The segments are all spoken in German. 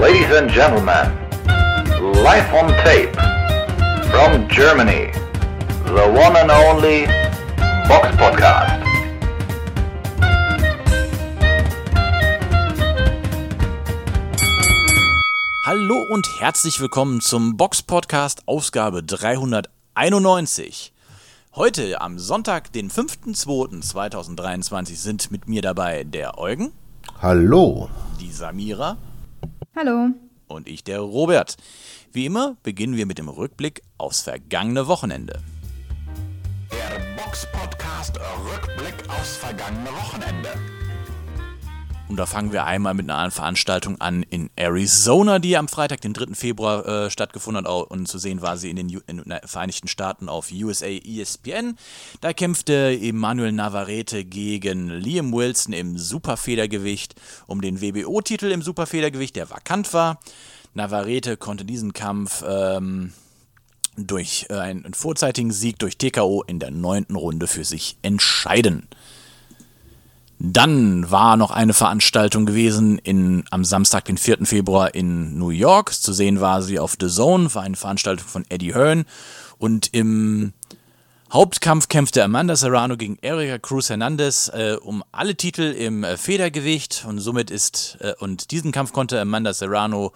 Ladies and gentlemen, live on tape from Germany, the one and only Box Podcast. Hallo und herzlich willkommen zum Box Podcast Ausgabe 391. Heute am Sonntag, den 5.2.2023 sind mit mir dabei der Eugen. Hallo. Die Samira. Hallo. Und ich, der Robert. Wie immer beginnen wir mit dem Rückblick aufs vergangene Wochenende. Der Box Podcast Rückblick aufs vergangene Wochenende. Und da fangen wir einmal mit einer Veranstaltung an in Arizona, die am Freitag, den 3. Februar, äh, stattgefunden hat. Und zu sehen war sie in den, in den, Vereinigten Staaten auf USA ESPN. Da kämpfte Emmanuel Navarrete gegen Liam Wilson im Superfedergewicht um den WBO-Titel im Superfedergewicht, der vakant war. Navarrete konnte diesen Kampf ähm, durch äh, einen vorzeitigen Sieg durch TKO in der neunten Runde für sich entscheiden. Dann war noch eine Veranstaltung gewesen in, am Samstag, den 4. Februar in New York. Zu sehen war sie auf The Zone, war eine Veranstaltung von Eddie Hearn. Und im Hauptkampf kämpfte Amanda Serrano gegen Erika Cruz Hernandez äh, um alle Titel im äh, Federgewicht. Und somit ist, äh, und diesen Kampf konnte Amanda Serrano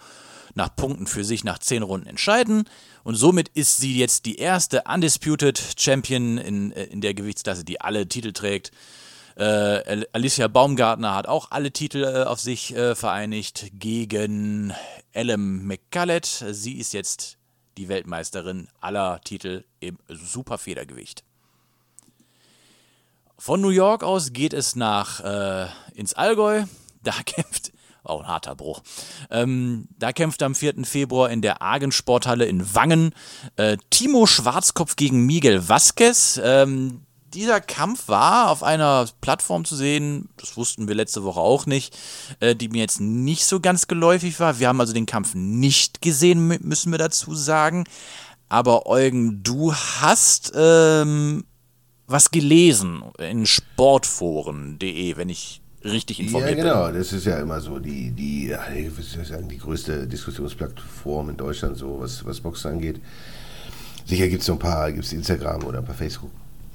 nach Punkten für sich nach 10 Runden entscheiden. Und somit ist sie jetzt die erste Undisputed Champion in, äh, in der Gewichtsklasse, die alle Titel trägt. Äh, Alicia Baumgartner hat auch alle Titel äh, auf sich äh, vereinigt gegen Ellen McCullet. Sie ist jetzt die Weltmeisterin aller Titel im Superfedergewicht. Von New York aus geht es nach äh, ins Allgäu. Da kämpft auch ein harter Bruch. Ähm, da kämpft am 4. Februar in der Argen Sporthalle in Wangen äh, Timo Schwarzkopf gegen Miguel Vasquez. Ähm, dieser Kampf war auf einer Plattform zu sehen, das wussten wir letzte Woche auch nicht, äh, die mir jetzt nicht so ganz geläufig war. Wir haben also den Kampf nicht gesehen, müssen wir dazu sagen. Aber Eugen, du hast ähm, was gelesen in sportforen.de, wenn ich richtig informiert bin. Ja, genau, bin. das ist ja immer so die, die, sagen, die größte Diskussionsplattform in Deutschland, so was, was Boxen angeht. Sicher gibt es so ein paar, gibt es Instagram oder ein paar Facebook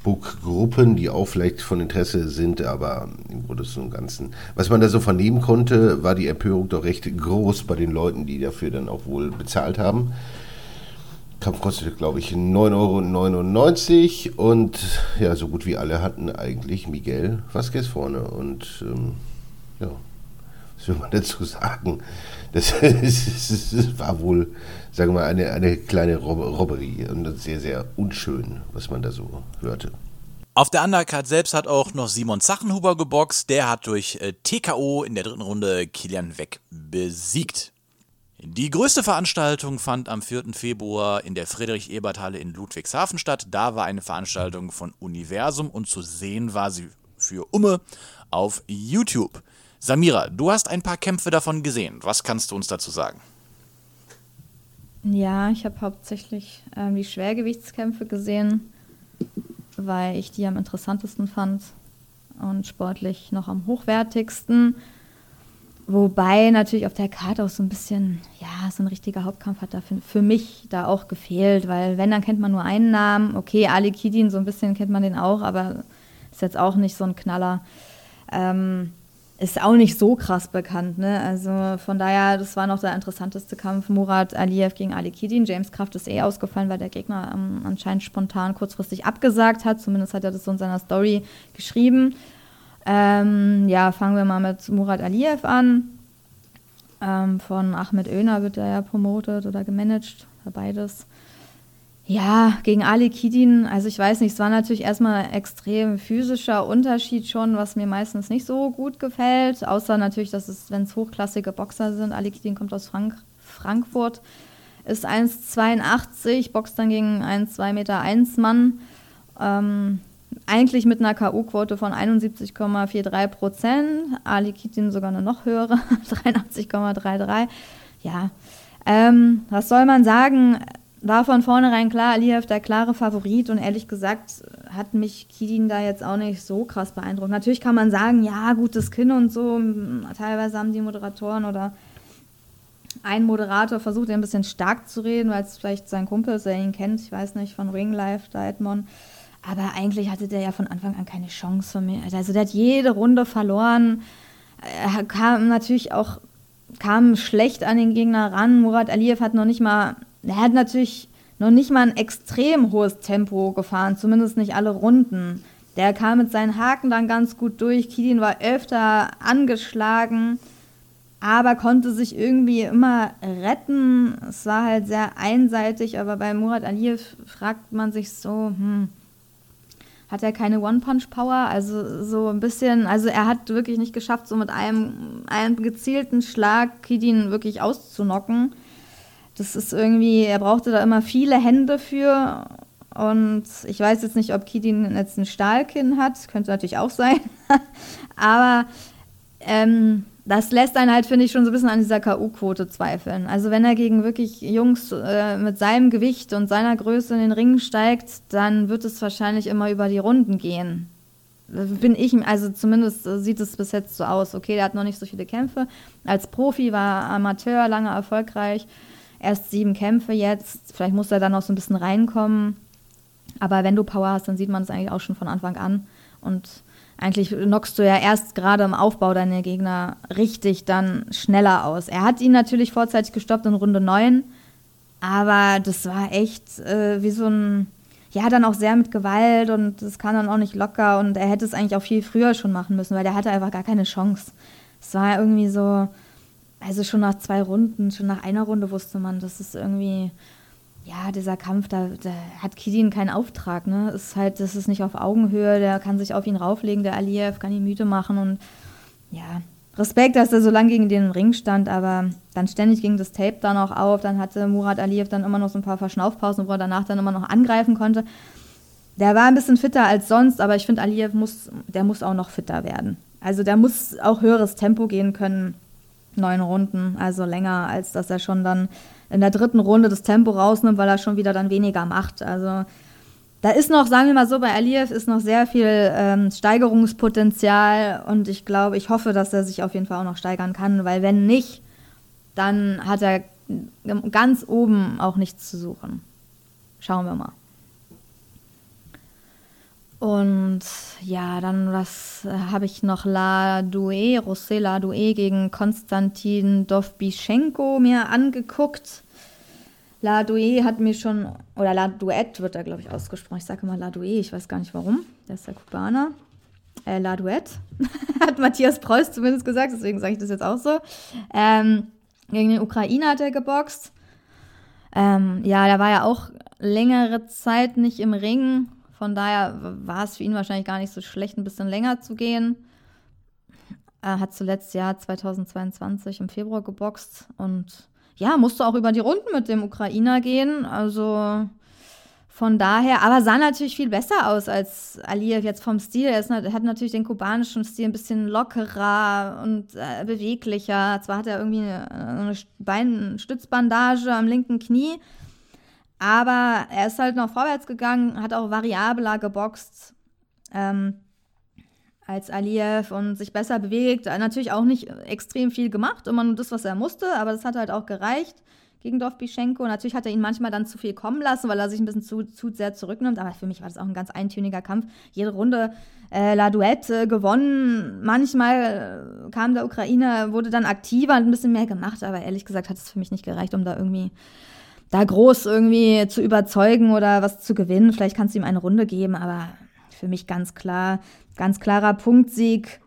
Facebook-Gruppen, die auch vielleicht von Interesse sind, aber im Großen und Ganzen. Was man da so vernehmen konnte, war die Empörung doch recht groß bei den Leuten, die dafür dann auch wohl bezahlt haben. Kampf kostete, glaube ich, 9,99 Euro und ja, so gut wie alle hatten eigentlich Miguel Vasquez vorne. Und ähm, ja, was will man dazu sagen? Das, das war wohl, sagen wir mal, eine, eine kleine Robberie und sehr, sehr unschön, was man da so hörte. Auf der Undercard selbst hat auch noch Simon Zachenhuber geboxt. Der hat durch äh, TKO in der dritten Runde Kilian Weg besiegt. Die größte Veranstaltung fand am 4. Februar in der Friedrich-Ebert-Halle in Ludwigshafen statt. Da war eine Veranstaltung von Universum und zu sehen war sie für Umme auf YouTube. Samira, du hast ein paar Kämpfe davon gesehen. Was kannst du uns dazu sagen? Ja, ich habe hauptsächlich ähm, die Schwergewichtskämpfe gesehen, weil ich die am interessantesten fand und sportlich noch am hochwertigsten. Wobei natürlich auf der Karte auch so ein bisschen, ja, so ein richtiger Hauptkampf hat da für, für mich da auch gefehlt, weil wenn, dann kennt man nur einen Namen. Okay, Ali Kidin, so ein bisschen kennt man den auch, aber ist jetzt auch nicht so ein Knaller. Ähm, ist auch nicht so krass bekannt. Ne? Also von daher, das war noch der interessanteste Kampf. Murat Aliyev gegen Ali Kidin. James Kraft ist eh ausgefallen, weil der Gegner ähm, anscheinend spontan kurzfristig abgesagt hat. Zumindest hat er das so in seiner Story geschrieben. Ähm, ja, fangen wir mal mit Murat Aliyev an. Ähm, von Ahmed Öner wird er ja promotet oder gemanagt, beides. Ja, gegen Ali Kidin, also ich weiß nicht, es war natürlich erstmal ein extrem physischer Unterschied schon, was mir meistens nicht so gut gefällt. Außer natürlich, dass es, wenn es hochklassige Boxer sind, Ali Kidin kommt aus Frank Frankfurt, ist 1,82, boxt dann gegen einen 2,1 Meter Mann. Ähm, eigentlich mit einer K.O.-Quote von 71,43 Prozent. Ali Kidin sogar eine noch höhere, 83,33. Ja, ähm, was soll man sagen? War von vornherein klar, Aliyev der klare Favorit und ehrlich gesagt hat mich Kidin da jetzt auch nicht so krass beeindruckt. Natürlich kann man sagen, ja, gutes Kinn und so, teilweise haben die Moderatoren oder ein Moderator versucht, ein bisschen stark zu reden, weil es vielleicht sein Kumpel ist, der ihn kennt, ich weiß nicht, von Ring Life, Dietmon. Aber eigentlich hatte der ja von Anfang an keine Chance von mir. Also der hat jede Runde verloren. Er kam natürlich auch, kam schlecht an den Gegner ran. Murat Aliyev hat noch nicht mal, er hat natürlich noch nicht mal ein extrem hohes Tempo gefahren, zumindest nicht alle Runden. Der kam mit seinen Haken dann ganz gut durch. Kidin war öfter angeschlagen aber konnte sich irgendwie immer retten. Es war halt sehr einseitig, aber bei Murat Aliyev fragt man sich so, hm, hat er keine One-Punch-Power? Also so ein bisschen, also er hat wirklich nicht geschafft, so mit einem, einem gezielten Schlag Kidin wirklich auszunocken. Das ist irgendwie, er brauchte da immer viele Hände für. Und ich weiß jetzt nicht, ob Kidin jetzt ein Stahlkinn hat, könnte natürlich auch sein. aber ähm, das lässt einen halt, finde ich, schon so ein bisschen an dieser K.O.-Quote zweifeln. Also wenn er gegen wirklich Jungs äh, mit seinem Gewicht und seiner Größe in den Ring steigt, dann wird es wahrscheinlich immer über die Runden gehen. Bin ich, also zumindest sieht es bis jetzt so aus. Okay, der hat noch nicht so viele Kämpfe. Als Profi war Amateur lange erfolgreich. Erst sieben Kämpfe jetzt. Vielleicht muss er dann noch so ein bisschen reinkommen. Aber wenn du Power hast, dann sieht man es eigentlich auch schon von Anfang an. Und eigentlich knockst du ja erst gerade im Aufbau deine Gegner richtig dann schneller aus. Er hat ihn natürlich vorzeitig gestoppt in Runde 9, aber das war echt äh, wie so ein, ja, dann auch sehr mit Gewalt und das kam dann auch nicht locker und er hätte es eigentlich auch viel früher schon machen müssen, weil der hatte einfach gar keine Chance. Es war irgendwie so, also schon nach zwei Runden, schon nach einer Runde wusste man, dass es irgendwie ja, dieser Kampf, da, da hat Kidin keinen Auftrag, ne? Ist halt, das ist nicht auf Augenhöhe, der kann sich auf ihn rauflegen, der Aliyev kann ihn müde machen und ja, Respekt, dass er so lange gegen den Ring stand, aber dann ständig ging das Tape dann auch auf, dann hatte Murat Aliyev dann immer noch so ein paar Verschnaufpausen, wo er danach dann immer noch angreifen konnte. Der war ein bisschen fitter als sonst, aber ich finde, Aliyev muss, der muss auch noch fitter werden. Also der muss auch höheres Tempo gehen können, neun Runden, also länger, als dass er schon dann in der dritten Runde das Tempo rausnimmt, weil er schon wieder dann weniger macht. Also da ist noch, sagen wir mal so, bei Aliyev ist noch sehr viel ähm, Steigerungspotenzial und ich glaube, ich hoffe, dass er sich auf jeden Fall auch noch steigern kann, weil wenn nicht, dann hat er ganz oben auch nichts zu suchen. Schauen wir mal. Und ja, dann was äh, habe ich noch La Doué, José La Doué gegen Konstantin Dovbyschenko mir angeguckt. La Doué hat mir schon, oder La Duet wird da glaube ich ausgesprochen. Ich sage immer La Doué, ich weiß gar nicht warum. Der ist der Kubaner. Äh, La Duet, hat Matthias Preuß zumindest gesagt, deswegen sage ich das jetzt auch so. Ähm, gegen den Ukrainer hat er geboxt. Ähm, ja, der war ja auch längere Zeit nicht im Ring von daher war es für ihn wahrscheinlich gar nicht so schlecht, ein bisschen länger zu gehen. Er hat zuletzt Jahr 2022 im Februar geboxt und ja, musste auch über die Runden mit dem Ukrainer gehen. Also von daher, aber sah natürlich viel besser aus als Aliyev jetzt vom Stil. Er ist, hat natürlich den kubanischen Stil ein bisschen lockerer und äh, beweglicher. Zwar hat er irgendwie eine, eine Beinstützbandage am linken Knie, aber er ist halt noch vorwärts gegangen, hat auch variabler geboxt ähm, als Aliyev und sich besser bewegt. Natürlich auch nicht extrem viel gemacht, immer nur das, was er musste, aber das hat halt auch gereicht gegen Dovbyschenko. Natürlich hat er ihn manchmal dann zu viel kommen lassen, weil er sich ein bisschen zu, zu sehr zurücknimmt. Aber für mich war das auch ein ganz eintöniger Kampf. Jede Runde äh, La Duette gewonnen. Manchmal äh, kam der Ukrainer, wurde dann aktiver und ein bisschen mehr gemacht. Aber ehrlich gesagt hat es für mich nicht gereicht, um da irgendwie da groß irgendwie zu überzeugen oder was zu gewinnen. Vielleicht kannst du ihm eine Runde geben, aber für mich ganz klar, ganz klarer Punktsieg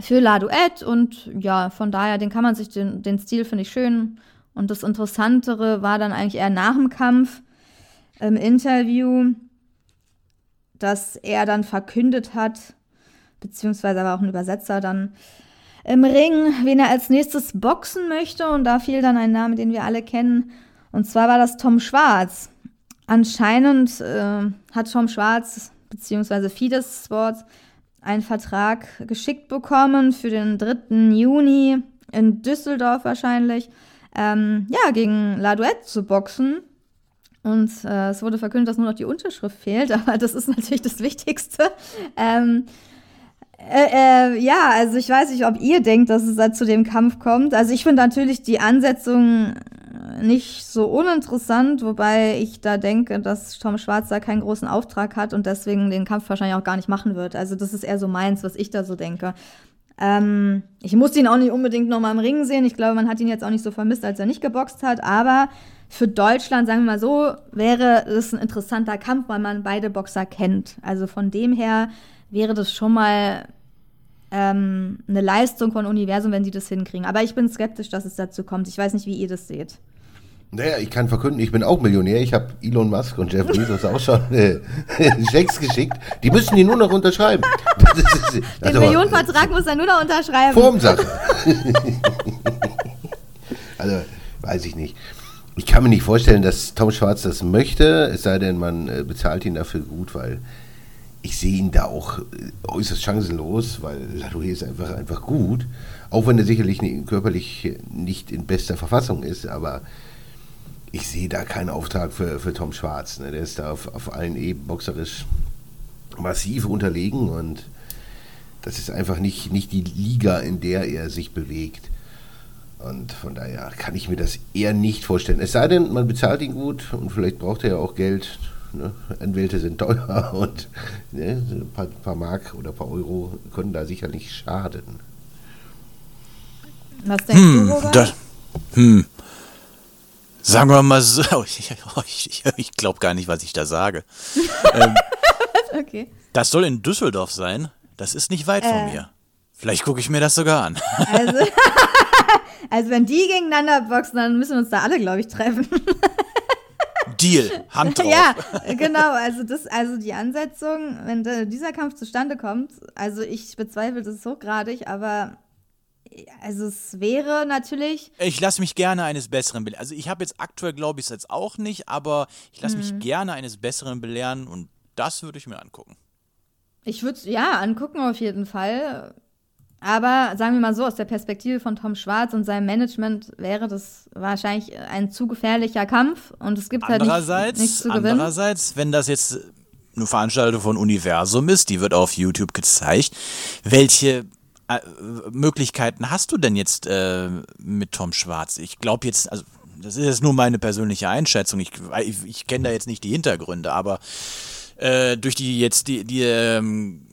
für La Duett und ja, von daher, den kann man sich, den, den Stil finde ich schön. Und das Interessantere war dann eigentlich eher nach dem Kampf im Interview, dass er dann verkündet hat, beziehungsweise aber auch ein Übersetzer dann im Ring, wen er als nächstes boxen möchte. Und da fiel dann ein Name, den wir alle kennen, und zwar war das Tom Schwarz. Anscheinend äh, hat Tom Schwarz bzw. Fides Sports einen Vertrag geschickt bekommen für den 3. Juni in Düsseldorf wahrscheinlich, ähm, ja, gegen La Duette zu boxen. Und äh, es wurde verkündet, dass nur noch die Unterschrift fehlt, aber das ist natürlich das Wichtigste. Ähm, Äh, äh, ja, also ich weiß nicht, ob ihr denkt, dass es da zu dem Kampf kommt. Also ich finde natürlich die Ansetzung nicht so uninteressant, wobei ich da denke, dass Tom Schwarz da keinen großen Auftrag hat und deswegen den Kampf wahrscheinlich auch gar nicht machen wird. Also das ist eher so meins, was ich da so denke. Ähm, ich muss ihn auch nicht unbedingt nochmal im Ring sehen. Ich glaube, man hat ihn jetzt auch nicht so vermisst, als er nicht geboxt hat. Aber für Deutschland, sagen wir mal so, wäre es ein interessanter Kampf, weil man beide Boxer kennt. Also von dem her wäre das schon mal ähm, eine Leistung von Universum, wenn sie das hinkriegen. Aber ich bin skeptisch, dass es dazu kommt. Ich weiß nicht, wie ihr das seht. Naja, ich kann verkünden, ich bin auch Millionär. Ich habe Elon Musk und Jeff Bezos auch schon äh, Schecks geschickt. Die müssen die nur noch unterschreiben. Ist, Den also, Millionenvertrag muss er nur noch unterschreiben. Formsache. also, weiß ich nicht. Ich kann mir nicht vorstellen, dass Tom Schwarz das möchte, es sei denn, man äh, bezahlt ihn dafür gut, weil ich sehe ihn da auch äh, äußerst chancenlos, weil Ladoué ist einfach, einfach gut. Auch wenn er sicherlich körperlich nicht in bester Verfassung ist, aber ich sehe da keinen Auftrag für, für Tom Schwarz. Ne? Der ist da auf, auf allen Ebenen boxerisch massiv unterlegen und das ist einfach nicht, nicht die Liga, in der er sich bewegt. Und von daher kann ich mir das eher nicht vorstellen. Es sei denn, man bezahlt ihn gut und vielleicht braucht er ja auch Geld. Ne? Anwälte sind teuer und ne? ein paar, paar Mark oder ein paar Euro können da sicher nicht schaden. Was denkst hm, du, Robert? Das, hm. Sagen wir mal so, ich, ich, ich glaube gar nicht, was ich da sage. ähm, okay. Das soll in Düsseldorf sein. Das ist nicht weit äh. von mir. Vielleicht gucke ich mir das sogar an. Also, also, wenn die gegeneinander boxen, dann müssen wir uns da alle, glaube ich, treffen. Deal, Hand drauf. Ja, genau. Also das, also die Ansetzung, wenn dieser Kampf zustande kommt, also ich bezweifle das hochgradig, aber also es wäre natürlich. Ich lasse mich gerne eines Besseren belehren. Also ich habe jetzt aktuell, glaube ich, es jetzt auch nicht, aber ich lasse mhm. mich gerne eines Besseren belehren und das würde ich mir angucken. Ich würde es ja angucken auf jeden Fall. Aber sagen wir mal so, aus der Perspektive von Tom Schwarz und seinem Management wäre das wahrscheinlich ein zu gefährlicher Kampf und es gibt halt nicht, nichts zu gewinnen. Andererseits, wenn das jetzt eine Veranstaltung von Universum ist, die wird auf YouTube gezeigt, welche äh, Möglichkeiten hast du denn jetzt äh, mit Tom Schwarz? Ich glaube jetzt, also das ist jetzt nur meine persönliche Einschätzung. Ich, ich, ich kenne da jetzt nicht die Hintergründe, aber äh, durch die jetzt die, die ähm,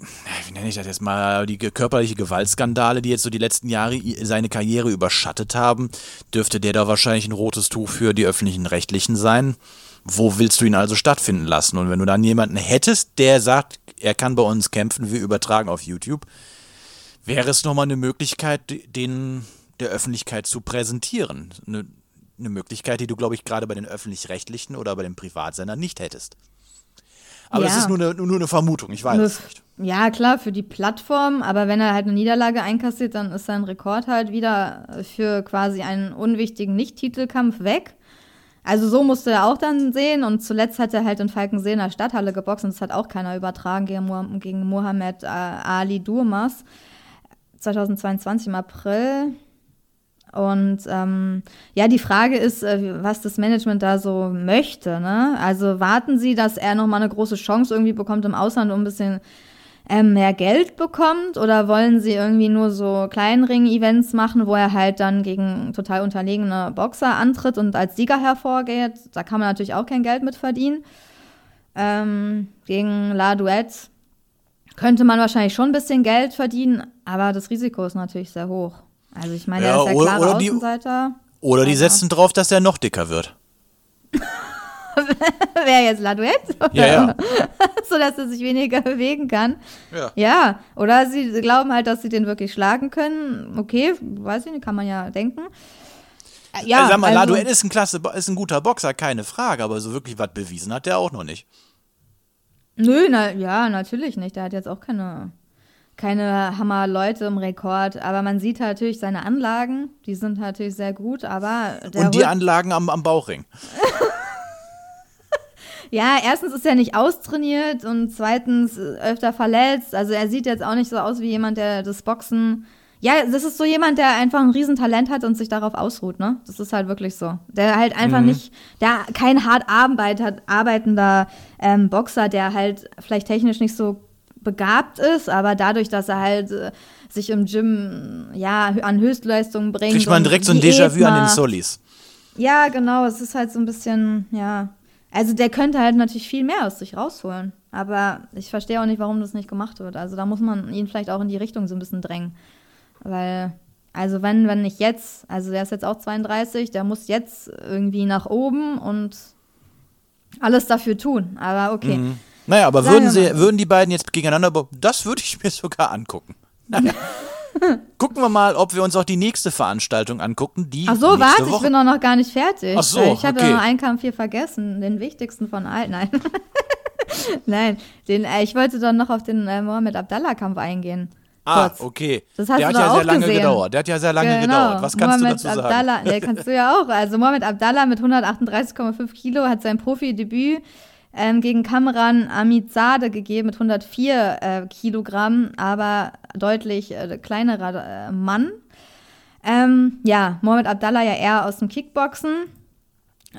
wie nenne ich das jetzt mal, die körperliche Gewaltskandale, die jetzt so die letzten Jahre seine Karriere überschattet haben, dürfte der da wahrscheinlich ein rotes Tuch für die öffentlichen Rechtlichen sein. Wo willst du ihn also stattfinden lassen? Und wenn du dann jemanden hättest, der sagt, er kann bei uns kämpfen, wir übertragen auf YouTube, wäre es nochmal eine Möglichkeit, den der Öffentlichkeit zu präsentieren. Eine, eine Möglichkeit, die du, glaube ich, gerade bei den öffentlich-rechtlichen oder bei den Privatsendern nicht hättest. Aber es ist nur eine, nur eine Vermutung, ich weiß es nicht. Ja, klar, für die Plattform, aber wenn er halt eine Niederlage einkassiert, dann ist sein Rekord halt wieder für quasi einen unwichtigen Nicht-Titelkampf weg. Also so musste er auch dann sehen und zuletzt hat er halt in Falkensee in der Stadthalle geboxt und das hat auch keiner übertragen gegen, gegen Mohamed äh, Ali Durmas. 2022 im April. Und ähm, ja, die Frage ist, äh, was das Management da so möchte. Ne? Also warten Sie, dass er nochmal eine große Chance irgendwie bekommt im Ausland, um ein bisschen ähm, mehr Geld bekommt? Oder wollen Sie irgendwie nur so Kleinring-Events machen, wo er halt dann gegen total unterlegene Boxer antritt und als Sieger hervorgeht? Da kann man natürlich auch kein Geld mit verdienen. Ähm, gegen La Duette könnte man wahrscheinlich schon ein bisschen Geld verdienen, aber das Risiko ist natürlich sehr hoch. Also ich meine, ja, er ist ja klare oder Außenseiter. Die, oder die setzen drauf, dass er noch dicker wird. Wer jetzt Laduet? Ja, ja. so dass er sich weniger bewegen kann. Ja. Ja. Oder sie glauben halt, dass sie den wirklich schlagen können. Okay, weiß ich nicht, kann man ja denken. Ja, also, sag mal, also, Laduet ist ein klasse, ist ein guter Boxer, keine Frage, aber so wirklich was bewiesen hat der auch noch nicht. Nö, na, ja, natürlich nicht. Der hat jetzt auch keine, keine Hammer-Leute im Rekord. Aber man sieht halt natürlich seine Anlagen, die sind natürlich sehr gut, aber. Und die Anlagen am, am Bauchring. ja, erstens ist er nicht austrainiert und zweitens öfter verletzt. Also er sieht jetzt auch nicht so aus wie jemand, der das Boxen ja, das ist so jemand, der einfach ein Riesentalent hat und sich darauf ausruht, ne? Das ist halt wirklich so. Der halt einfach mhm. nicht, der kein hart arbeitender ähm, Boxer, der halt vielleicht technisch nicht so begabt ist, aber dadurch, dass er halt äh, sich im Gym ja an Höchstleistungen bringt. Kriegt man direkt so ein Déjà-vu an den. Solis. Ja, genau, es ist halt so ein bisschen, ja. Also der könnte halt natürlich viel mehr aus sich rausholen. Aber ich verstehe auch nicht, warum das nicht gemacht wird. Also da muss man ihn vielleicht auch in die Richtung so ein bisschen drängen. Weil, also wenn, wenn nicht jetzt, also der ist jetzt auch 32, der muss jetzt irgendwie nach oben und alles dafür tun. Aber okay. Mhm. Naja, aber Sagen würden, sie, würden die beiden jetzt gegeneinander, das würde ich mir sogar angucken. Naja. Gucken wir mal, ob wir uns auch die nächste Veranstaltung angucken. Die Ach so, warte, ich Woche. bin doch noch gar nicht fertig. Ach so, Ich habe okay. ja noch einen Kampf hier vergessen, den wichtigsten von allen. Nein. Nein, den, äh, ich wollte dann noch auf den äh, Mohammed Abdallah-Kampf eingehen. Ah, Kurz. okay. Das hast Der du hat ja sehr auch lange gesehen. gedauert. Der hat ja sehr lange Genau. gedauert. Was kannst Mohammed du dazu sagen? Abdallah, nee, kannst du ja auch. Also Mohamed Abdallah mit 138,5 Kilo hat sein Profidebüt ähm, gegen Kamran Amidzade gegeben mit 104 äh, Kilogramm, aber deutlich äh, kleinerer äh, Mann. Ähm, ja, Mohamed Abdallah ja eher aus dem Kickboxen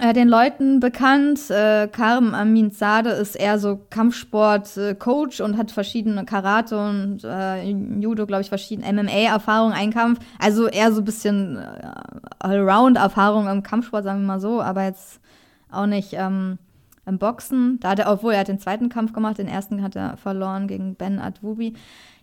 äh, den Leuten bekannt. Äh, Karim Amin Sade ist eher so Kampfsport-Coach und hat verschiedene Karate und äh, Judo, glaube ich, verschiedene MMA-Erfahrungen, ein Kampf. Also eher so ein bisschen äh, Allround-Erfahrung im Kampfsport, sagen wir mal so, aber jetzt auch nicht ähm, im Boxen. Da hat er, obwohl er hat den zweiten Kampf gemacht, den ersten hat er verloren gegen Ben Adwubi.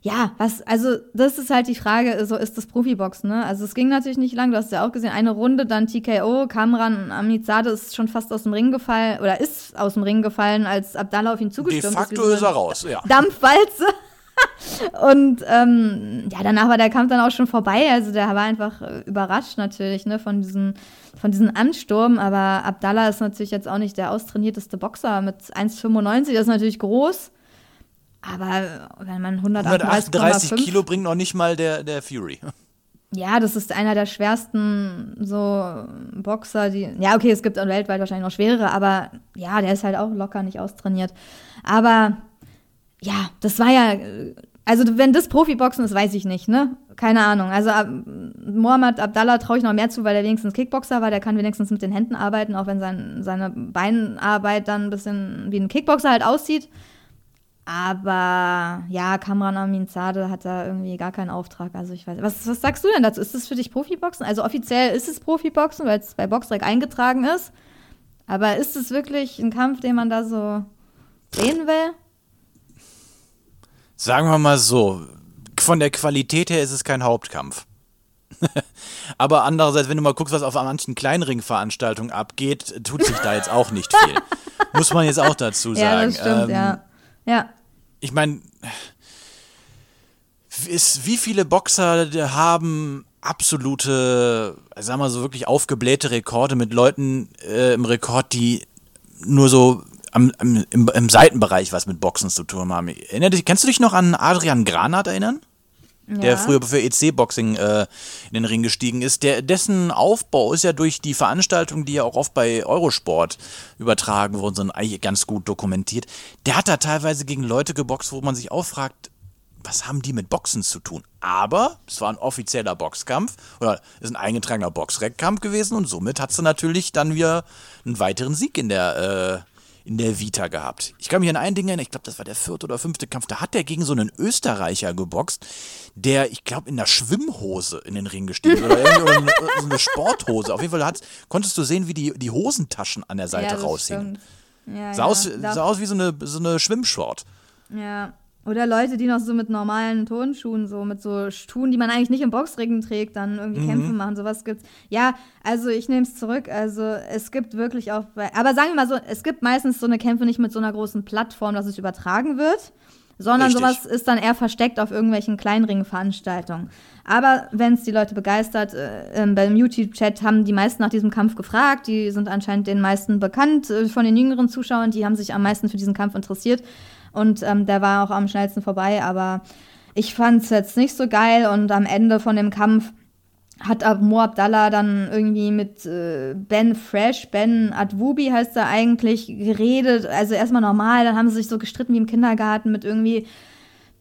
Ja, was, also das ist halt die Frage, so ist das Profiboxen, ne? Also es ging natürlich nicht lang, du hast ja auch gesehen, eine Runde, dann TKO, Kamran Amnizade ist schon fast aus dem Ring gefallen, oder ist aus dem Ring gefallen, als Abdallah auf ihn De zugestürmt facto wie so ist er raus, ja. Dampfwalze. Und ähm, ja, danach war der Kampf dann auch schon vorbei. Also der war einfach äh, überrascht natürlich ne, von, diesem, von diesem Ansturm. Aber Abdallah ist natürlich jetzt auch nicht der austrainierteste Boxer mit 1,95. Das ist natürlich groß. Aber wenn man 138 138,5 Kilo bringt noch nicht mal der, der Fury. ja, das ist einer der schwersten so Boxer, die. Ja, okay, es gibt weltweit wahrscheinlich noch schwerere, aber ja, der ist halt auch locker nicht austrainiert. Aber ja, das war ja. Also, wenn das Profiboxen ist, weiß ich nicht, ne? Keine Ahnung. Also, Ab- Mohammed Abdallah traue ich noch mehr zu, weil der wenigstens Kickboxer war. Der kann wenigstens mit den Händen arbeiten, auch wenn sein, seine Beinarbeit dann ein bisschen wie ein Kickboxer halt aussieht. Aber ja, Kamran Amin Zade hat da irgendwie gar keinen Auftrag. Also ich weiß. Was, was sagst du denn dazu? Ist das für dich Profiboxen? Also offiziell ist es Profiboxen, weil es bei Boxrec eingetragen ist. Aber ist es wirklich ein Kampf, den man da so sehen will? Sagen wir mal so, von der Qualität her ist es kein Hauptkampf. Aber andererseits, wenn du mal guckst, was auf manchen Kleinringveranstaltungen abgeht, tut sich da jetzt auch nicht viel. Muss man jetzt auch dazu sagen. Ja, das stimmt, Ähm, ja. Ja. Ich meine, wie viele Boxer haben absolute, sagen wir so wirklich aufgeblähte Rekorde mit Leuten äh, im Rekord, die nur so am, am, im, im Seitenbereich was mit Boxen zu tun haben. Erinnert dich, kannst du dich noch an Adrian Granat erinnern? der Ja. früher für EC-Boxing äh, in den Ring gestiegen ist, der, dessen Aufbau ist ja durch die Veranstaltungen, die ja auch oft bei Eurosport übertragen wurden, sind eigentlich ganz gut dokumentiert. Der hat da teilweise gegen Leute geboxt, wo man sich auch fragt, was haben die mit Boxen zu tun? Aber es war ein offizieller Boxkampf oder ist ein eingetragener Boxreckkampf gewesen und somit hat sie natürlich dann wieder einen weiteren Sieg in der, äh, in der Vita gehabt. Ich kann mich an ein Ding erinnern, ich glaube, das war der vierte oder fünfte Kampf, da hat der gegen so einen Österreicher geboxt, der, ich glaube, in der Schwimmhose in den Ring gestiegen ist oder, irgendwie- oder eine, so eine Sporthose. Auf jeden Fall konntest du sehen, wie die, die Hosentaschen an der Seite ja, raushingen. Ja, Sah, ja. aus, sah aus wie so eine, so eine Schwimmshort. Ja. Oder Leute, die noch so mit normalen Turnschuhen, so mit so Schuhen, die man eigentlich nicht im Boxring trägt, dann irgendwie Mhm. Kämpfe machen, sowas gibt's. Ja, also ich nehme es zurück. Also es gibt wirklich auch, bei, aber sagen wir mal so, es gibt meistens so eine Kämpfe nicht mit so einer großen Plattform, dass es übertragen wird, sondern Richtig. sowas ist dann eher versteckt auf irgendwelchen Kleinringveranstaltungen. Aber wenn es die Leute begeistert, äh, ähm, beim YouTube-Chat haben die meisten nach diesem Kampf gefragt. Die sind anscheinend den meisten bekannt äh, von den jüngeren Zuschauern. Die haben sich am meisten für diesen Kampf interessiert. Und ähm, der war auch am schnellsten vorbei. Aber ich fand es jetzt nicht so geil. Und am Ende von dem Kampf hat Mo Abdallah dann irgendwie mit äh, Ben Fresh, Ben Adwubi heißt er eigentlich, geredet. Also erstmal normal, dann haben sie sich so gestritten wie im Kindergarten mit irgendwie,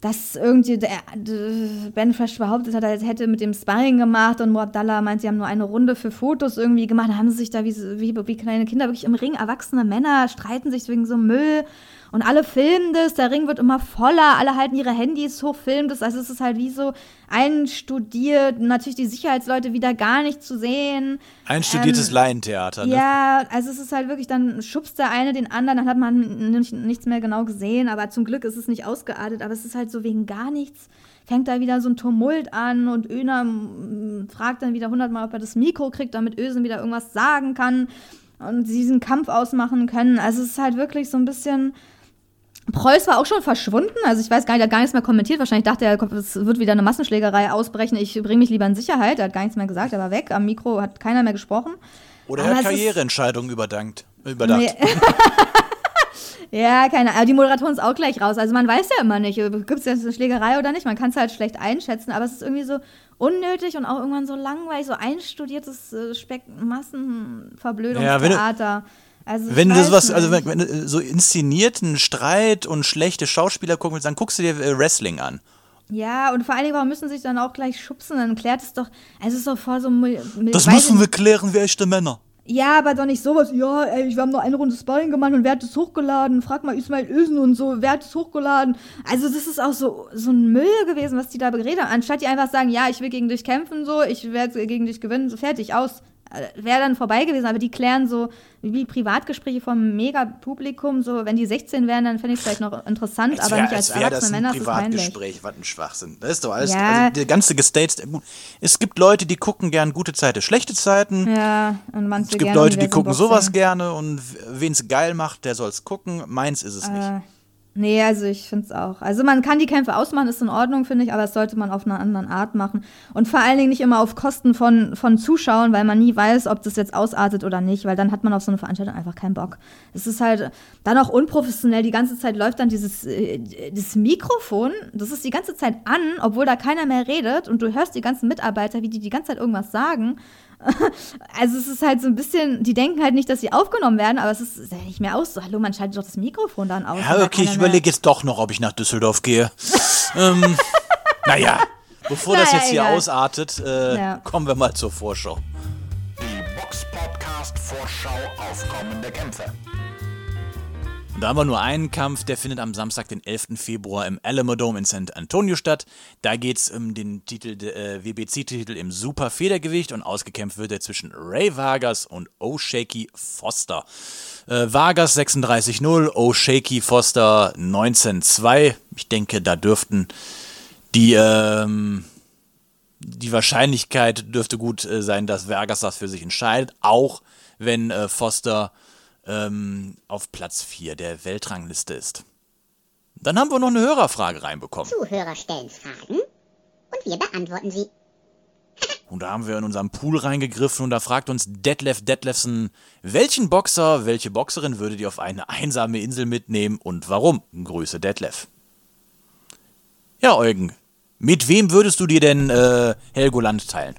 dass irgendwie der, d- Ben Fresh behauptet hat, er hätte mit dem Sparring gemacht und Mo Abdallah meint, sie haben nur eine Runde für Fotos irgendwie gemacht. Da haben sie sich da wie, wie, wie kleine Kinder wirklich im Ring, erwachsene Männer streiten sich wegen so Müll. Und alle filmen das, der Ring wird immer voller, alle halten ihre Handys hoch, filmen das. Also es ist halt wie so einstudiert, natürlich die Sicherheitsleute wieder gar nicht zu sehen. Einstudiertes Ähm, Laientheater, ne? Ja, also es ist halt wirklich, dann schubst der eine den anderen, dann hat man nicht, nichts mehr genau gesehen, aber zum Glück ist es nicht ausgeartet, aber es ist halt so wegen gar nichts. Fängt da wieder so ein Tumult an und Öner mm, fragt dann wieder hundertmal, ob er das Mikro kriegt, damit Ösen wieder irgendwas sagen kann und sie diesen Kampf ausmachen können. Also es ist halt wirklich so ein bisschen. Preuß war auch schon verschwunden, also ich weiß gar nicht, er hat gar nichts mehr kommentiert. Wahrscheinlich dachte er, es wird wieder eine Massenschlägerei ausbrechen. Ich bringe mich lieber in Sicherheit. Er hat gar nichts mehr gesagt, er war weg. Am Mikro hat keiner mehr gesprochen. Oder er hat Karriereentscheidungen überdankt, überdacht. Nee. ja, keine Ahnung. Die Moderatoren ist auch gleich raus. Also man weiß ja immer nicht, gibt es jetzt eine Schlägerei oder nicht. Man kann es halt schlecht einschätzen, aber es ist irgendwie so unnötig und auch irgendwann so langweilig, so einstudiertes äh, Speck Massenverblödungstheater. Also, Wenn du sowas, nicht. also wenn, wenn du so inszenierten Streit und schlechte Schauspieler gucken willst, dann guckst du dir äh, Wrestling an. Ja, und vor allen Dingen, warum müssen sie sich dann auch gleich schubsen? Dann klärt es doch, also es ist doch voll so. mul- Das müssen wir klären, wie echte Männer. Ja, aber doch nicht sowas. Ja, ey, wir haben nur eine Runde Sparring gemacht und wer hat es hochgeladen? Frag mal Ismail Ösen und so, wer hat es hochgeladen? Also das ist auch so, so ein Müll gewesen, was die da geredet haben. Anstatt die einfach sagen, ja, ich will gegen dich kämpfen, so, ich werde gegen dich gewinnen, so fertig, aus. Wäre dann vorbei gewesen, aber die klären so wie Privatgespräche vom Mega-Publikum, so, wenn die 16 wären, dann fände ich es vielleicht noch interessant, Als aber wär- nicht als als wär erwachsene Männer, das das ein. Privatgespräch, was ein Schwachsinn. Das ist doch alles, Ja. also der ganze Gestates, gut, es gibt Leute, die gucken gern gute Zeiten, schlechte Zeiten. Ja, und manche Es gibt gerne Leute, die gucken sowas gerne und wen es geil macht, der soll es gucken. Meins ist es nicht. Nee, also ich finde es auch. Also man kann die Kämpfe ausmachen, ist in Ordnung, finde ich, aber das sollte man auf eine andere Art machen. Und vor allen Dingen nicht immer auf Kosten von, von Zuschauern, weil man nie weiß, ob das jetzt ausartet oder nicht, weil dann hat man auf so eine Veranstaltung einfach keinen Bock. Es ist halt dann auch unprofessionell. Die ganze Zeit läuft dann dieses äh, das Mikrofon, das ist die ganze Zeit an, obwohl da keiner mehr redet und du hörst die ganzen Mitarbeiter, wie die die ganze Zeit irgendwas sagen. Also es ist halt so ein bisschen, die denken halt nicht, dass sie aufgenommen werden, aber es ist ja nicht mehr aus. So, hallo, man schaltet doch das Mikrofon dann aus. Ja, okay, ich überlege jetzt doch noch, ob ich nach Düsseldorf gehe. ähm, naja, bevor das Naja, jetzt hier egal. ausartet, äh, Ja. kommen wir mal zur Vorschau. Die Box Podcast Vorschau auf kommende Kämpfe. Da haben wir nur einen Kampf, der findet am Samstag, den 11. Februar im Alamo Dome in San Antonio statt. Da geht es um den Titel, äh, WBC-Titel im Super Federgewicht und ausgekämpft wird er zwischen Ray Vargas und O'Shaky Foster. Äh, Vargas 36-0, O'Shaky Foster 19-2. Ich denke, da dürften die, ähm, die Wahrscheinlichkeit dürfte gut äh, sein, dass Vargas das für sich entscheidet, auch wenn äh, Foster ähm, auf Platz 4 der Weltrangliste ist. Dann haben wir noch eine Hörerfrage reinbekommen. Zuhörer stellen Fragen und wir beantworten sie. Und da haben wir in unseren Pool reingegriffen und da fragt uns Detlef Detlefsen, welchen Boxer, welche Boxerin würdet ihr auf eine einsame Insel mitnehmen und warum? Grüße Detlef. Ja, Eugen, mit wem würdest du dir denn äh, Helgoland teilen?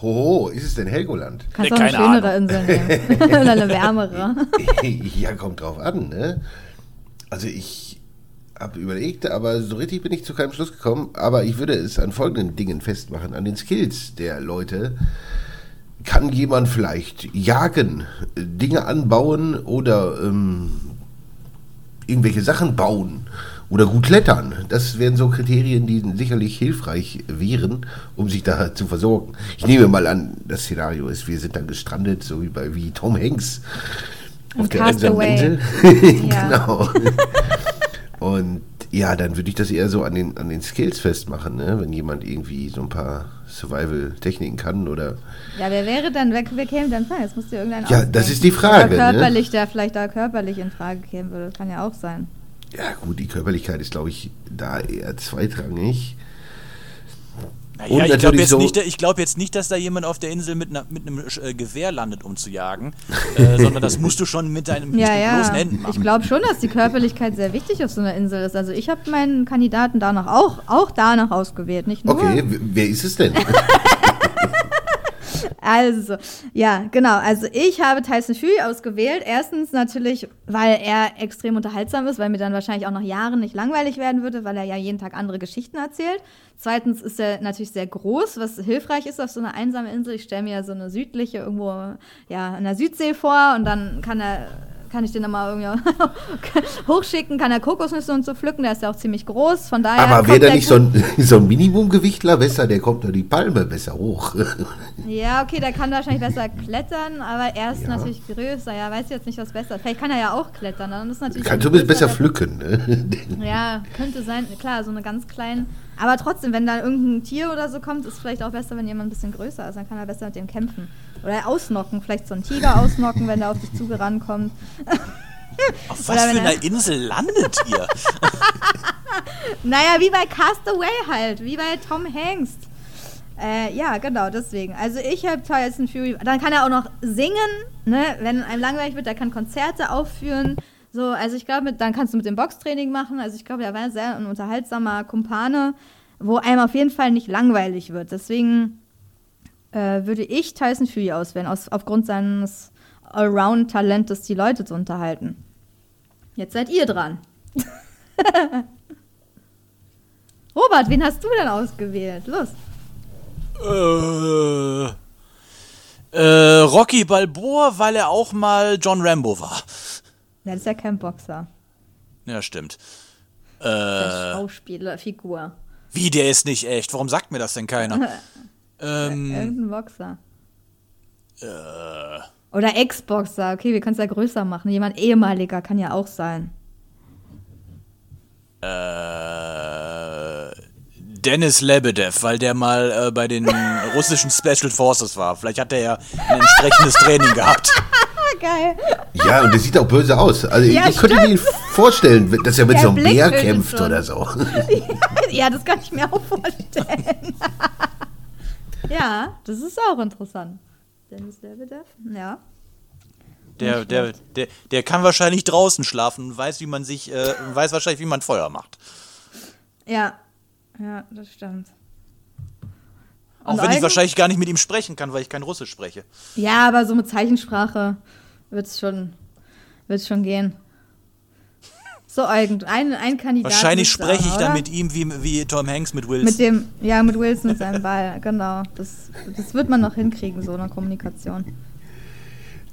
Hoho, ist es denn Helgoland? Kannst Nee, auch eine keine schönere Insel nehmen. Oder eine wärmere. ja, kommt drauf an, ne? Also ich habe überlegt, aber so richtig bin ich zu keinem Schluss gekommen. Aber ich würde es an folgenden Dingen festmachen, an den Skills der Leute. Kann jemand vielleicht jagen, Dinge anbauen oder ähm, irgendwelche Sachen bauen oder gut klettern? Das wären so Kriterien, die sicherlich hilfreich wären, um sich da zu versorgen. Ich nehme mal an, das Szenario ist, wir sind dann gestrandet, so wie bei wie Tom Hanks auf Und der einsamen. Insel. Genau. Und ja, dann würde ich das eher so an den, an den Skills festmachen, ne? wenn jemand irgendwie so ein paar Survival-Techniken kann oder Ja, wer wäre dann, wer, wer käme dann rein? Jetzt musst du irgendeinen Ja, ausdenken. das ist die Frage, Oder ne? körperlich, der vielleicht da körperlich in Frage kämen würde. Kann ja auch sein. Ja gut, die Körperlichkeit ist, glaube ich, da eher zweitrangig. Naja, Und ich glaube natürlich jetzt, so- nicht, ich glaub jetzt nicht, dass da jemand auf der Insel mit, einer- mit einem äh, Gewehr landet, um zu jagen, äh, sondern das musst du schon mit deinen Ja, ja. bloßen Händen machen. Ich glaube schon, dass die Körperlichkeit sehr wichtig auf so einer Insel ist. Also ich habe meinen Kandidaten danach auch, auch danach ausgewählt. Nicht nur. Okay, wer ist es denn? Also, ja, genau. Also ich habe Tyson Fury ausgewählt. Erstens natürlich, weil er extrem unterhaltsam ist, weil mir dann wahrscheinlich auch nach Jahren nicht langweilig werden würde, weil er ja jeden Tag andere Geschichten erzählt. Zweitens ist er natürlich sehr groß, was hilfreich ist auf so einer einsamen Insel. Ich stelle mir ja so eine südliche irgendwo, ja, in der Südsee vor und dann kann er kann ich den nochmal irgendwie hochschicken, kann er Kokosnüsse und so pflücken, der ist ja auch ziemlich groß, von daher. Aber wäre da der nicht so ein, so ein Minimumgewichtler besser, der kommt da die Palme besser hoch. Ja, okay, der kann wahrscheinlich besser klettern, aber er ist Ja. natürlich größer, ja, weiß jetzt nicht, was besser ist. Vielleicht kann er ja auch klettern, dann ist natürlich. Kann ein zumindest besser pflücken. Ne? Ja, könnte sein, klar, so eine ganz kleine. Aber trotzdem, wenn da irgendein Tier oder so kommt, ist es vielleicht auch besser, wenn jemand ein bisschen größer ist. Dann kann er besser mit dem kämpfen. Oder ausnocken, vielleicht so einen Tiger ausnocken, wenn der auf dich zugerannt kommt. Auf was für einer er- Insel landet ihr? Naja, wie bei Castaway halt, wie bei Tom Hanks. Äh, ja, genau, deswegen. Also ich habe Tyson Fury. Dann kann er auch noch singen, ne? Wenn einem langweilig wird, der kann Konzerte aufführen. So, also ich glaube, dann kannst du mit dem Boxtraining machen. Also ich glaube, er war sehr ein unterhaltsamer Kumpane, wo einem auf jeden Fall nicht langweilig wird. Deswegen äh, würde ich Tyson Fury auswählen, aus, aufgrund seines Allround-Talentes, die Leute zu unterhalten. Jetzt seid ihr dran. Robert, wen hast du denn ausgewählt? Los. äh, äh, Rocky Balboa, weil er auch mal John Rambo war. Ja, das ist ja kein Boxer. Ja, stimmt. Äh, Schauspielerfigur. wie, der ist nicht echt? Warum sagt mir das denn keiner? ähm, Irgendein Boxer. äh, Oder Ex-Boxer. Okay, wir können es ja größer machen. Jemand ehemaliger kann ja auch sein. äh, Dennis Lebedev, weil der mal äh, bei den russischen Special Forces war. Vielleicht hat er ja ein entsprechendes Training gehabt. Geil. Ja, und der sieht auch böse aus. Also Ja, ich könnte mir ihn vorstellen, dass er mit Der so einem Blick Bär kämpft schon. oder so. ja, das kann ich mir auch vorstellen. Ja, das ist auch interessant. Dennis Lebedev? Ja. Der, der, der, der kann wahrscheinlich draußen schlafen und weiß, wie man sich, äh, weiß wahrscheinlich, wie man Feuer macht. Ja. Ja, das stimmt. Auch Und wenn ich wahrscheinlich gar nicht mit ihm sprechen kann, weil ich kein Russisch spreche. Ja, aber so mit Zeichensprache wird es schon, wird's schon gehen. So, Eugen, ein, Kandidat. Wahrscheinlich spreche ich dann mit ihm wie, wie Tom Hanks mit Wilson. Mit dem, ja, mit Wilson und seinem Ball, genau. Das, das wird man noch hinkriegen, so eine Kommunikation.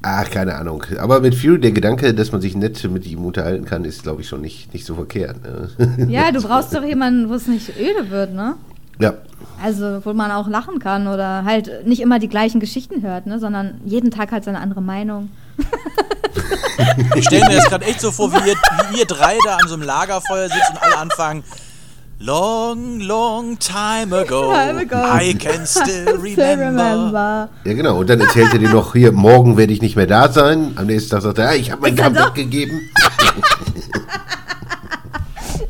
Ach, keine Ahnung. Aber mit Fury, der Gedanke, dass man sich nett mit ihm unterhalten kann, ist, glaube ich, schon nicht, nicht so verkehrt. Ne? Ja, du brauchst doch jemanden, wo es nicht öde wird, ne? ja. Also, wo man auch lachen kann oder halt nicht immer die gleichen Geschichten hört, ne? Sondern jeden Tag halt seine andere Meinung. Ich stelle mir das gerade echt so vor, wie ihr, wie ihr drei da an so einem Lagerfeuer sitzt und alle anfangen. Long, long time ago, Time ago. I can still remember. Ja, genau. Und dann erzählt er dir noch, hier, morgen werde ich nicht mehr da sein. Am nächsten Tag sagt er, ja, ich habe mein Ist er Comeback doch? gegeben.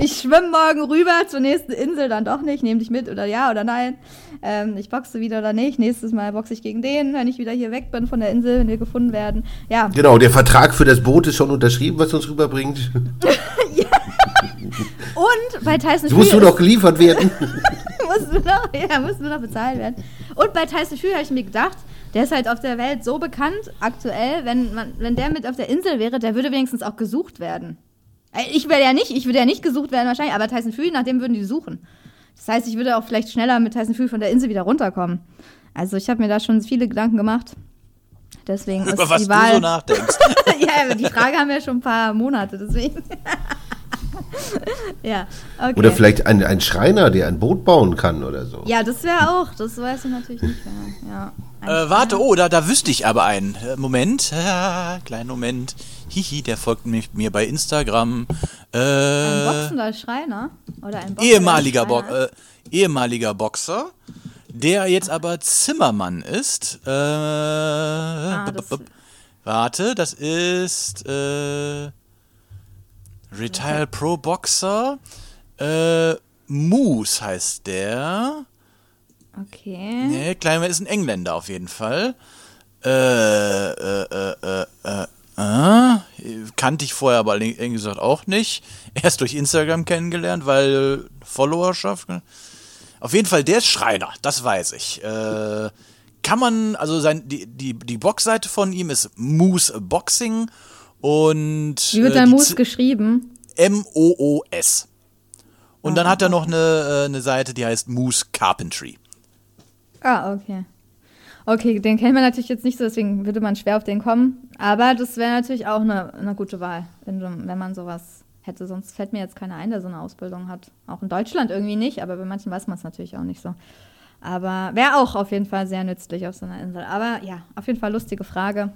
Ich schwimme morgen rüber zur nächsten Insel, dann doch nicht. Nehme dich mit oder ja oder nein. Ähm, ich boxe wieder oder nicht. Nächstes Mal boxe ich gegen den, wenn ich wieder hier weg bin von der Insel, wenn wir gefunden werden. Ja, Genau, der Vertrag für das Boot ist schon unterschrieben, was uns rüberbringt. und bei Tyson So musst du Fury noch geliefert werden. muss nur noch, ja, muss nur noch bezahlt werden. Und bei Tyson Fury habe ich mir gedacht, der ist halt auf der Welt so bekannt aktuell, wenn, man, wenn der mit auf der Insel wäre, der würde wenigstens auch gesucht werden. Äh, Ich werde ja nicht, ich würde ja nicht gesucht werden wahrscheinlich, aber Tyson Fury, nach dem würden die suchen. Das heißt, ich würde auch vielleicht schneller mit Tyson Fury von der Insel wieder runterkommen. Also ich habe mir da schon viele Gedanken gemacht. Deswegen ist Über was die du Wahl. so nachdenkst. ja, die Frage haben wir schon ein paar Monate, deswegen. ja, okay. Oder vielleicht ein, ein Schreiner, der ein Boot bauen kann oder so. Ja, das wäre auch, das weiß ich natürlich nicht mehr. Ja. Ein Äh, warte, oh, da, da wüsste ich aber einen. Äh, Moment, ah, kleinen Moment. Hihi, der folgt mich, mir bei Instagram. Ein Äh, boxender Schreiner? Oder ein Boxer, ehemaliger, Bo ein äh, ehemaliger Boxer, der jetzt aber Zimmermann ist. Äh, Ah, b- das- b- b- warte, das ist äh, Retired Pro Boxer. Äh, Moose heißt der. Okay. Nee, Kleinmann ist ein Engländer auf jeden Fall. Äh, äh, äh, äh, äh, äh, kannte ich vorher aber ehrlich gesagt auch nicht. Erst durch Instagram kennengelernt, weil Followerschaft. Auf jeden Fall, der ist Schreiner, das weiß ich. Äh, kann man, also sein, die, die, die Boxseite von ihm ist Moose Boxing und Wie wird äh, dein die Moose geschrieben? M-O-O-S. Und Ah, dann hat er noch eine, äh, eine Seite, die heißt Moose Carpentry. Ah, okay. Okay, den kennen wir natürlich jetzt nicht so, deswegen würde man schwer auf den kommen. Aber das wäre natürlich auch eine, eine gute Wahl, wenn, wenn man sowas hätte. Sonst fällt mir jetzt keiner ein, der so eine Ausbildung hat. Auch in Deutschland irgendwie nicht, aber bei manchen weiß man es natürlich auch nicht so. Aber wäre auch auf jeden Fall sehr nützlich auf so einer Insel. Aber ja, auf jeden Fall lustige Frage.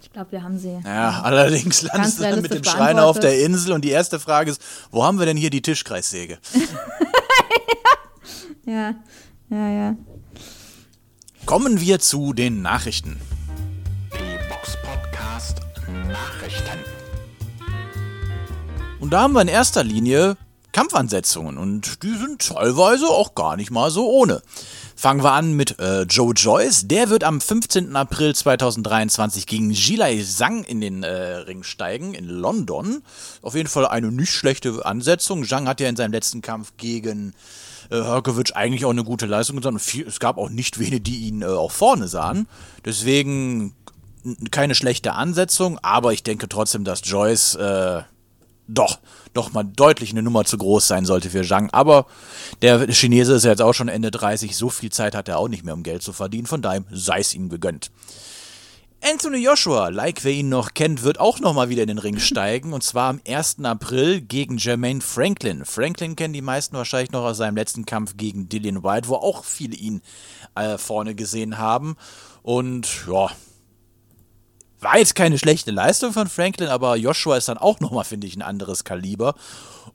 Ich glaube, wir haben sie. Ja, allerdings landest du dann mit dem Schreiner auf der Insel und die erste Frage ist, wo haben wir denn hier die Tischkreissäge? Ja, ja, ja. Kommen wir zu den Nachrichten. Die Box Podcast Nachrichten. Und da haben wir in erster Linie Kampfansetzungen und die sind teilweise auch gar nicht mal so ohne. Fangen wir an mit äh, Joe Joyce. Der wird am 15. April 2023 gegen Jilai Zhang in den äh, Ring steigen in London. Auf jeden Fall eine nicht schlechte Ansetzung. Zhang hat ja in seinem letzten Kampf gegen äh, eigentlich auch eine gute Leistung getan. Es gab auch nicht wenige, die ihn äh, auch vorne sahen. Deswegen keine schlechte Ansetzung, aber ich denke trotzdem, dass Joyce äh, doch, doch mal deutlich eine Nummer zu groß sein sollte für Zhang. Aber der Chinese ist ja jetzt auch schon Ende 30, so viel Zeit hat er auch nicht mehr, um Geld zu verdienen. Von daher sei es ihm gegönnt. Anthony Joshua, like wer ihn noch kennt, wird auch nochmal wieder in den Ring steigen. Und zwar am 1. April gegen Jermaine Franklin. Franklin kennen die meisten wahrscheinlich noch aus seinem letzten Kampf gegen Dillian White, wo auch viele ihn äh, vorne gesehen haben. Und ja, war jetzt keine schlechte Leistung von Franklin, aber Joshua ist dann auch nochmal, finde ich, ein anderes Kaliber.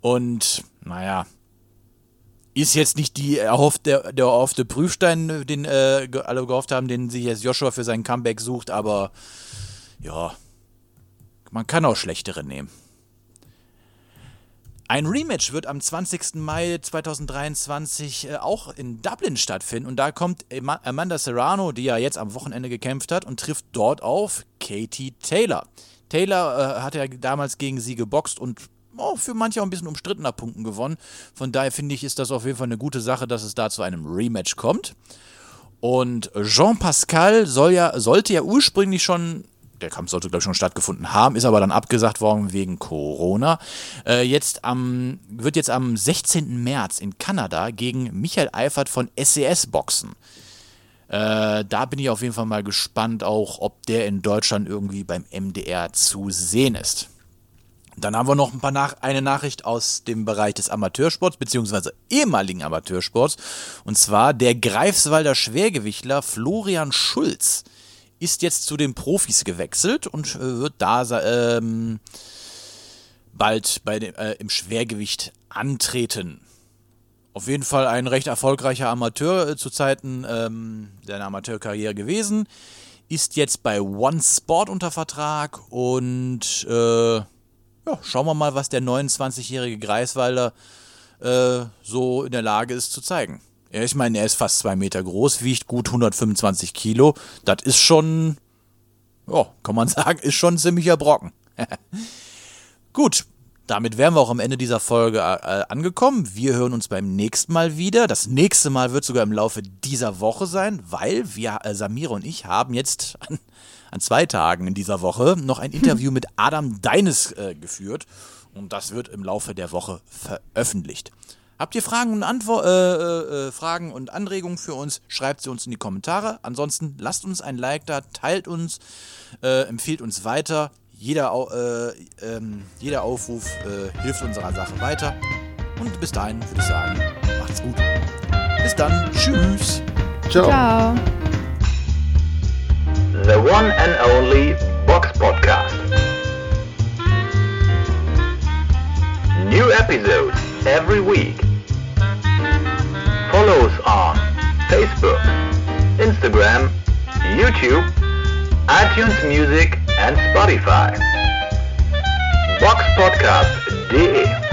Und naja, ist jetzt nicht die erhoffte, der erhoffte Prüfstein, den äh, alle gehofft haben, den sich jetzt Joshua für sein Comeback sucht, aber ja, man kann auch schlechtere nehmen. Ein Rematch wird am 20. Mai 2023 äh, auch in Dublin stattfinden und da kommt Amanda Serrano, die ja jetzt am Wochenende gekämpft hat und trifft dort auf Katie Taylor. Taylor äh, hat ja damals gegen sie geboxt und oh, für manche auch ein bisschen umstrittener Punkten gewonnen. Von daher finde ich, ist das auf jeden Fall eine gute Sache, dass es da zu einem Rematch kommt. Und Jean Pascal soll ja, sollte ja ursprünglich schon, der Kampf sollte glaube ich schon stattgefunden haben, ist aber dann abgesagt worden wegen Corona. Äh, jetzt am, wird jetzt am 16. März in Kanada gegen Michael Eifert von SES boxen. Äh, da bin ich auf jeden Fall mal gespannt, auch ob der in Deutschland irgendwie beim MDR zu sehen ist. Dann haben wir noch ein paar nach eine Nachricht aus dem Bereich des Amateursports, beziehungsweise ehemaligen Amateursports. Und zwar der Greifswalder Schwergewichtler Florian Schulz ist jetzt zu den Profis gewechselt und äh, wird da ähm, bald bei dem, äh, im Schwergewicht antreten. Auf jeden Fall ein recht erfolgreicher Amateur äh, zu Zeiten ähm, seiner Amateurkarriere gewesen. Ist jetzt bei One Sport unter Vertrag und äh, ja, schauen wir mal, was der 29-jährige Greifswalder äh, so in der Lage ist zu zeigen. Ja, ich meine, er ist fast zwei Meter groß, wiegt gut 125 Kilo. Das ist schon, ja, kann man sagen, ist schon ein ziemlicher Brocken. gut, damit wären wir auch am Ende dieser Folge äh, angekommen. Wir hören uns beim nächsten Mal wieder. Das nächste Mal wird sogar im Laufe dieser Woche sein, weil wir, äh, Samira und ich, haben jetzt an, an zwei Tagen in dieser Woche noch ein Interview mit Adam Deines äh, geführt. Und das wird im Laufe der Woche veröffentlicht. Habt ihr Fragen und, Antwort, äh, äh, Fragen und Anregungen für uns? Schreibt sie uns in die Kommentare. Ansonsten lasst uns ein Like da, teilt uns, äh, empfiehlt uns weiter. Jeder, äh, ähm, jeder Aufruf äh, hilft unserer Sache weiter. Und bis dahin würde ich sagen, macht's gut. Bis dann. Tschüss. Ciao. Ciao. The one and only Box Podcast. New episodes every week. Follow us on Facebook, Instagram, YouTube, iTunes Music and Spotify. Box d